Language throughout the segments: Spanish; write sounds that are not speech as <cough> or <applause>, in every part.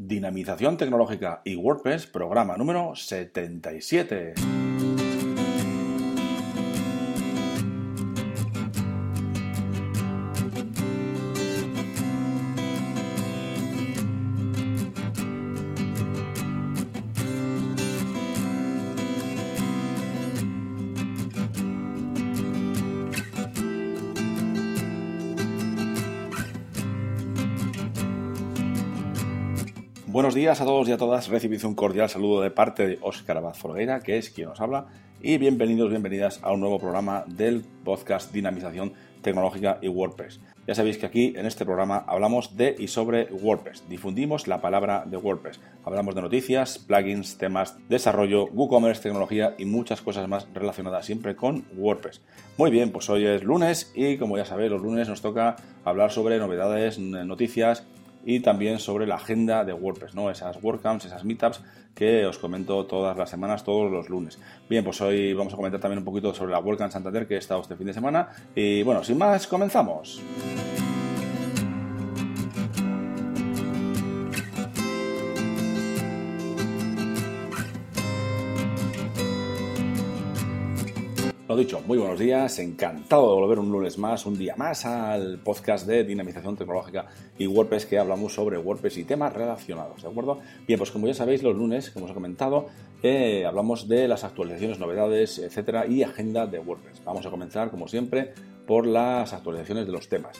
Dinamización tecnológica y WordPress, programa número 77. Buenos días a todos y a todas. Recibid un cordial saludo de parte de Óscar Abad Folgueira, que es quien os habla, y bienvenidos, bienvenidas a un nuevo programa del podcast Dinamización Tecnológica y WordPress. Ya sabéis que aquí en este programa hablamos de y sobre WordPress, difundimos la palabra de WordPress, hablamos de noticias, plugins, temas, desarrollo, WooCommerce, tecnología y muchas cosas más relacionadas siempre con WordPress. Muy bien, pues hoy es lunes y como ya sabéis, los lunes nos toca hablar sobre novedades, noticias y también sobre la agenda de WordPress, ¿no? Esas WordCamps, esas meetups que os comento todas las semanas, todos los lunes. Bien, pues hoy vamos a comentar también un poquito sobre la WordCamp Santander que he estado este fin de semana. Y bueno, sin más, comenzamos. Dicho, muy buenos días, encantado de volver un lunes más, un día más al podcast de dinamización tecnológica y WordPress que hablamos sobre WordPress y temas relacionados, ¿de acuerdo? Bien, pues como ya sabéis, los lunes, como os he comentado, eh, hablamos de las actualizaciones, novedades, etcétera, y agenda de WordPress. Vamos a comenzar, como siempre, por las actualizaciones de los temas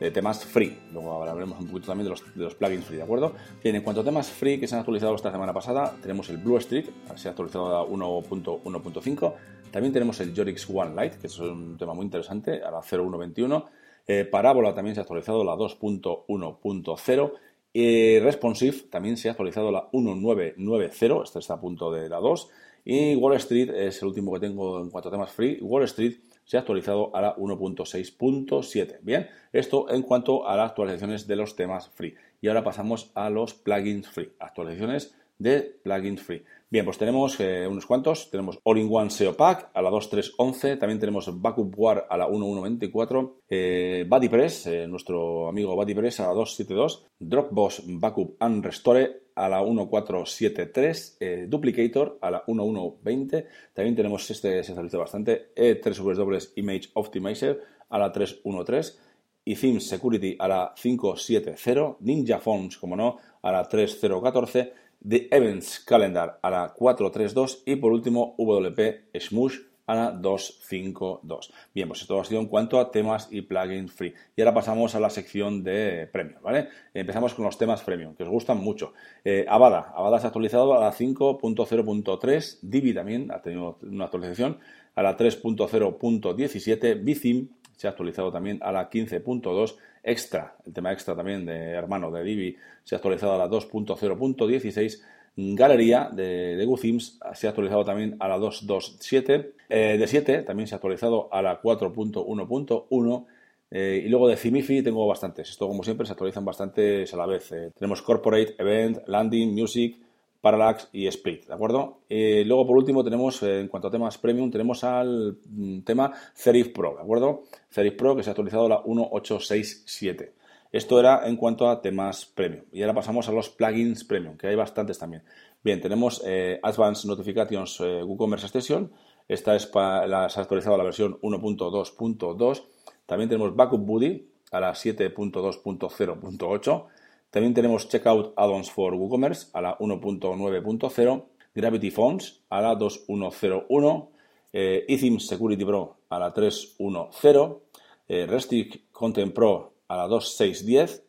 de temas free. Luego hablaremos un poquito también de los, plugins free, ¿de acuerdo? Bien, en cuanto a temas free que se han actualizado esta semana pasada, tenemos el Blue Streak, se ha actualizado a 1.1.5. También tenemos el Jorix One Lite, que es un tema muy interesante, a la 0.1.21. Eh, Parábola también se ha actualizado la 2.1.0. y Responsive también se ha actualizado la 1.9.9.0, este está a punto de la 2. Y Wall Street es el último que tengo en cuanto a temas free. Wall Street se ha actualizado a la 1.6.7. Bien, esto en cuanto a las actualizaciones de los temas free. Y ahora pasamos a los plugins free. Actualizaciones de plugins free. Bien, pues tenemos eh, unos cuantos. Tenemos All-in-One SEO Pack a la 2.3.11. También tenemos Backup War a la 1.1.24. Eh, BuddyPress, eh, nuestro amigo BuddyPress a la 2.7.2. Dropbox Backup and Restore a la 1.473, eh, Duplicator a la 1.1.20, también tenemos este, se actualiza bastante, E3W Image Optimizer a la 3.1.3 y Themes Security a la 5.7.0, Ninja Phones, como no, a la 3.0.14, The Events Calendar a la 4.3.2 y por último WP Smush a la 252. Bien, pues esto ha sido en cuanto a temas y plugins free. Y ahora pasamos a la sección de premium, ¿vale? Empezamos con los temas premium, que os gustan mucho. Eh, Avada, Avada se ha actualizado a la 5.0.3, Divi también ha tenido una actualización a la 3.0.17, Bithim se ha actualizado también a la 15.2, Extra, el tema extra también de hermano de Divi se ha actualizado a la 2.0.16, Galería de, de se ha actualizado también a la 2.2.7. Eh, de 7 también se ha actualizado a la 4.1.1. Eh, y luego de Cimifi tengo bastantes. Esto, como siempre, se actualizan bastantes a la vez. Eh. tenemos Corporate, Event, Landing, Music, Parallax y Split, ¿de acuerdo? luego, por último, tenemos, en cuanto a temas premium, tenemos al mm, tema Serif Pro, ¿de acuerdo? Serif Pro que se ha actualizado a la 1.867. Esto era en cuanto a temas premium. Y ahora pasamos a los plugins premium, que hay bastantes también. Bien, tenemos eh, Advanced Notifications eh, WooCommerce Extension. Esta es para, la, se ha actualizado la versión 1.2.2. También tenemos Backup Buddy a la 7.2.0.8. También tenemos Checkout Add-ons for WooCommerce a la 1.9.0. Gravity Phones a la 2.1.0.1. Eh, Security Pro a la 3.1.0. Eh, Restrict Content Pro a la 2.6.10.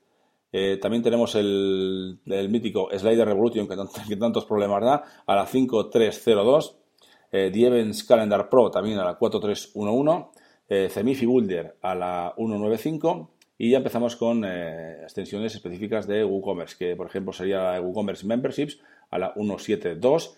Eh, también tenemos el, mítico Slider Revolution, <laughs> que, tantos problemas da, a la 5.3.02. Eh, The Events Calendar Pro también a la 4.3.1.1. Eh, Cemifi Builder a la 1.9.5. Y ya empezamos con eh, extensiones específicas de WooCommerce, que por ejemplo sería WooCommerce Memberships a la 1.7.2.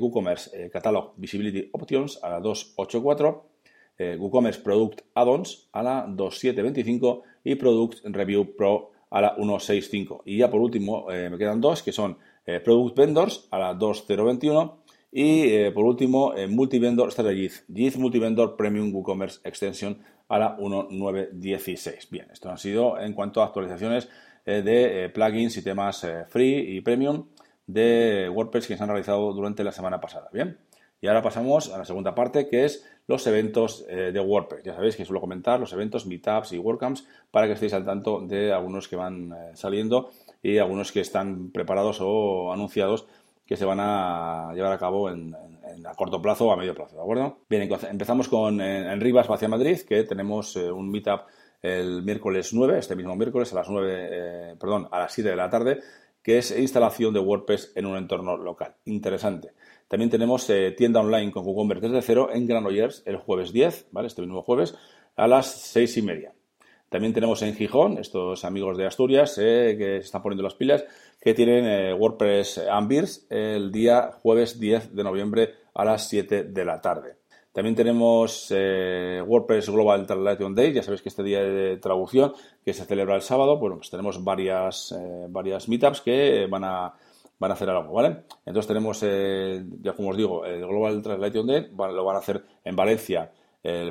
WooCommerce Catalog Visibility Options a la 2.8.4. WooCommerce Product Add-ons a la 2.7.25 y Product Review Pro a la 1.6.5. Y ya por último eh, me quedan dos que son eh, Product Vendors a la 2.021 y eh, por último Multivendor Strategies, JIT Multivendor Premium WooCommerce Extension a la 1.9.16. Bien, esto han sido en cuanto a actualizaciones de plugins y temas free y premium de WordPress que se han realizado durante la semana pasada. Bien. Y ahora pasamos a la segunda parte, que es los eventos de WordPress. Ya sabéis que suelo comentar los eventos, meetups y WordCamps para que estéis al tanto de algunos que van saliendo y algunos que están preparados o anunciados que se van a llevar a cabo en, a corto plazo o a medio plazo, ¿de acuerdo? Bien, empezamos con en, Rivas hacia Madrid, que tenemos eh, un meetup el miércoles 9, este mismo miércoles a las 9, eh, perdón, a las 7 de la tarde, que es instalación de WordPress en un entorno local. Interesante. También tenemos eh, tienda online con WooCommerce desde cero en Granollers el jueves 10, ¿vale? Este mismo jueves, a las 6 y media. También tenemos en Gijón, estos amigos de Asturias que se están poniendo las pilas, que tienen WordPress Ambirs el día jueves 10 de noviembre a las 7 de la tarde. También tenemos eh, WordPress Global Translation Day, ya sabéis que este día de traducción que se celebra el sábado, bueno, pues tenemos varias, eh, varias meetups que van a, van a hacer algo, ¿vale? Entonces tenemos, eh, ya como os digo, el Global Translation Day, lo van a hacer en Valencia,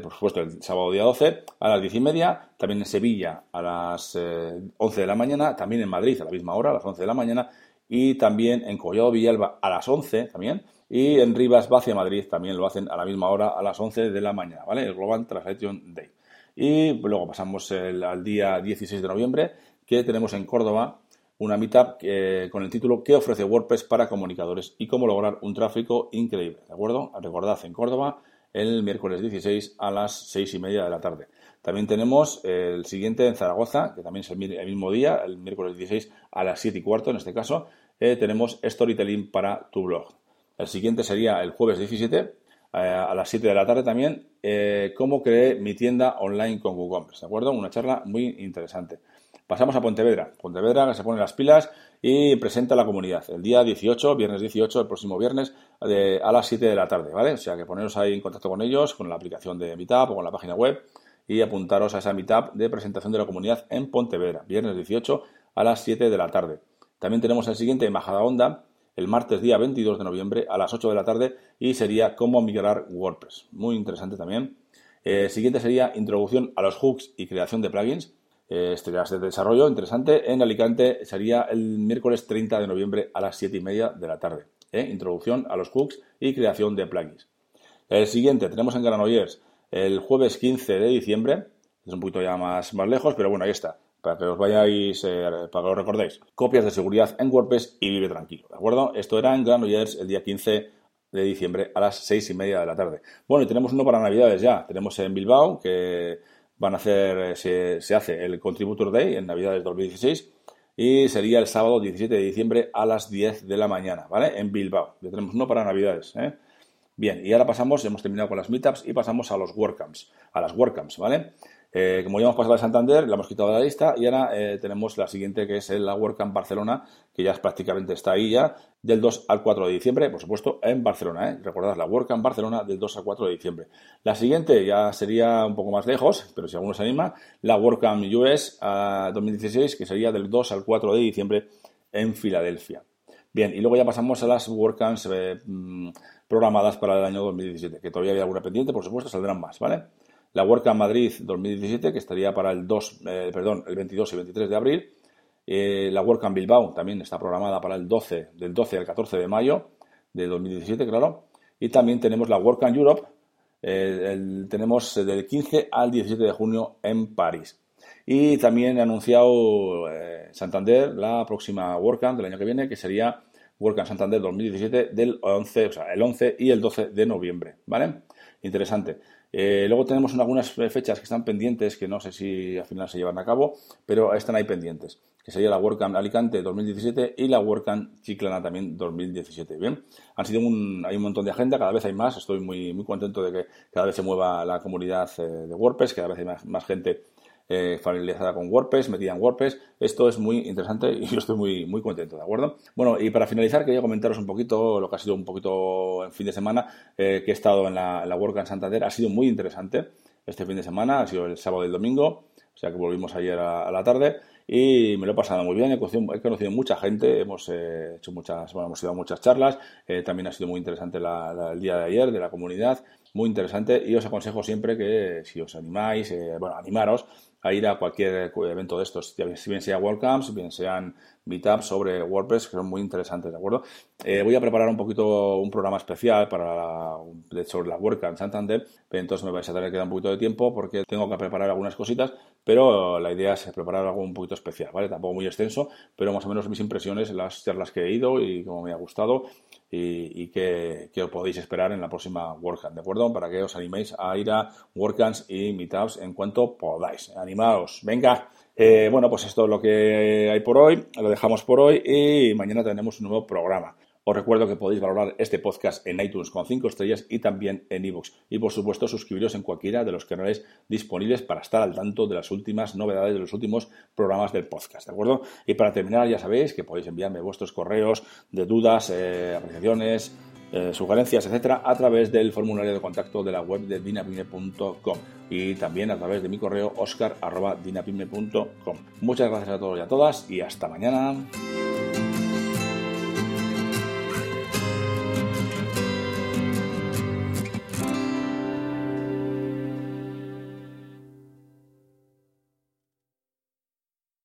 por supuesto, el sábado día 12 a las 10 y media, también en Sevilla a las 11 de la mañana, también en Madrid a la misma hora, a las 11 de la mañana, y también en Collado Villalba a las 11 también, y en Rivas Vacia Madrid también lo hacen a la misma hora, a las 11 de la mañana, ¿vale? El Global Translation Day. Y luego pasamos al día 16 de noviembre, que tenemos en Córdoba una meetup eh, con el título ¿Qué ofrece WordPress para comunicadores y cómo lograr un tráfico increíble? ¿De acuerdo? Recordad, en Córdoba, el miércoles 16 a las 6 y media de la tarde. También tenemos el siguiente en Zaragoza, que también es el, mismo día, el miércoles 16 a las 7 y cuarto en este caso, eh, tenemos Storytelling para tu blog. El siguiente sería el jueves 17 eh, a las 7 de la tarde también, cómo creé mi tienda online con WooCommerce, ¿de acuerdo? Una charla muy interesante. Pasamos a Pontevedra. Pontevedra que se pone las pilas y presenta la comunidad el día 18, viernes 18, el próximo viernes, a las 7 de la tarde, ¿vale? O sea que poneros ahí en contacto con ellos, con la aplicación de Meetup o con la página web y apuntaros a esa Meetup de presentación de la comunidad en Pontevedra, viernes 18 a las 7 de la tarde. También tenemos el siguiente en Bajada Onda, el martes día 22 de noviembre a las 8 de la tarde y sería cómo migrar WordPress. Muy interesante también. El eh, siguiente sería introducción a los hooks y creación de plugins. Eh, este ya es de desarrollo interesante. En Alicante sería el miércoles 30 de noviembre a las 7 y media de la tarde. Eh, introducción a los hooks y creación de plugins. El siguiente tenemos en Granollers el jueves 15 de diciembre. Es un poquito ya más, más lejos, pero bueno, ahí está para que os vayáis, eh, para que lo recordéis. Copias de seguridad en WordPress y vive tranquilo, ¿de acuerdo? Esto era en Granollers el día 15 de diciembre a las seis y media de la tarde. Bueno, y tenemos uno para Navidades ya. Tenemos en Bilbao que van a hacer, eh, se, se hace el Contributor Day en Navidades 2016 y sería el sábado 17 de diciembre a las 10 de la mañana, ¿vale? En Bilbao. Ya tenemos uno para Navidades, ¿eh? Bien, y ahora pasamos, hemos terminado con las meetups y pasamos a los WordCamps, a las WordCamps, ¿vale? Eh, como ya hemos pasado de Santander, la hemos quitado de la lista y ahora eh, tenemos la siguiente que es la WordCamp Barcelona, que ya prácticamente está ahí ya, del 2 al 4 de diciembre, por supuesto, en Barcelona. ¿eh? Recordad, la WordCamp Barcelona del 2 al 4 de diciembre. La siguiente ya sería un poco más lejos, pero si alguno se anima, la WordCamp US 2016, que sería del 2 al 4 de diciembre en Filadelfia. Bien, y luego ya pasamos a las WordCamps mm, programadas para el año 2017, que todavía hay alguna pendiente, por supuesto, saldrán más, ¿vale? La WordCamp Madrid 2017, que estaría para el 2, eh, perdón, el 22 y 23 de abril. Eh, la WordCamp Bilbao también está programada para el 12, del 12 al 14 de mayo de 2017, claro. Y también tenemos la WordCamp Europe, eh, tenemos del 15 al 17 de junio en París. Y también he anunciado Santander la próxima WordCamp del año que viene, que sería WordCamp Santander 2017 del 11, o sea, el 11 y el 12 de noviembre, ¿vale? Interesante. Eh, luego tenemos algunas fechas que están pendientes, que no sé si al final se llevan a cabo, pero están ahí pendientes, que sería la WordCamp Alicante 2017 y la WordCamp Chiclana también 2017. Bien, han sido un, hay un montón de agenda, cada vez hay más, estoy muy, muy contento de que cada vez se mueva la comunidad eh, de WordPress, cada vez hay más gente eh, familiarizada con WordPress, metida en WordPress. Esto es muy interesante y <laughs> yo estoy muy, muy contento, ¿de acuerdo? Bueno, y para finalizar quería comentaros un poquito lo que ha sido un poquito en fin de semana eh, que he estado en la, la WordCamp Santander. Ha sido muy interesante este fin de semana, ha sido el sábado y el domingo, o sea que volvimos ayer a, la tarde y me lo he pasado muy bien, he conocido, he conocido mucha gente, hemos eh, hecho muchas, bueno, hemos ido a muchas charlas, eh, también ha sido muy interesante el día de ayer de la comunidad, muy interesante y os aconsejo siempre que si os animáis, bueno, animaros a ir a cualquier evento de estos, si bien sea WordCamp, si bien sean meetups sobre WordPress, que son muy interesantes, ¿de acuerdo? Eh, voy a preparar un poquito un programa especial para de, sobre la WordCamp Santander, entonces me vais a tener que dar un poquito de tiempo porque tengo que preparar algunas cositas, pero la idea es preparar algo un poquito especial, ¿vale? Tampoco muy extenso, pero más o menos mis impresiones las charlas que he ido y cómo me ha gustado y, qué, os podéis esperar en la próxima WordCamp, ¿de acuerdo? Para que os animéis a ir a WordCamps y Meetups en cuanto podáis. Animaos, venga. Eh, bueno, pues esto es lo que hay por hoy, lo dejamos por hoy y mañana tenemos un nuevo programa. Os recuerdo que podéis valorar este podcast en iTunes con 5 estrellas y también en iVoox. Y por supuesto suscribiros en cualquiera de los canales disponibles para estar al tanto de las últimas novedades de los últimos programas del podcast, ¿de acuerdo? Y para terminar ya sabéis que podéis enviarme vuestros correos de dudas, eh, apreciaciones, eh, sugerencias, etcétera, a través del formulario de contacto de la web de dinapime.com y también a través de mi correo oscar.dinapime.com. Muchas gracias a todos y a todas y hasta mañana.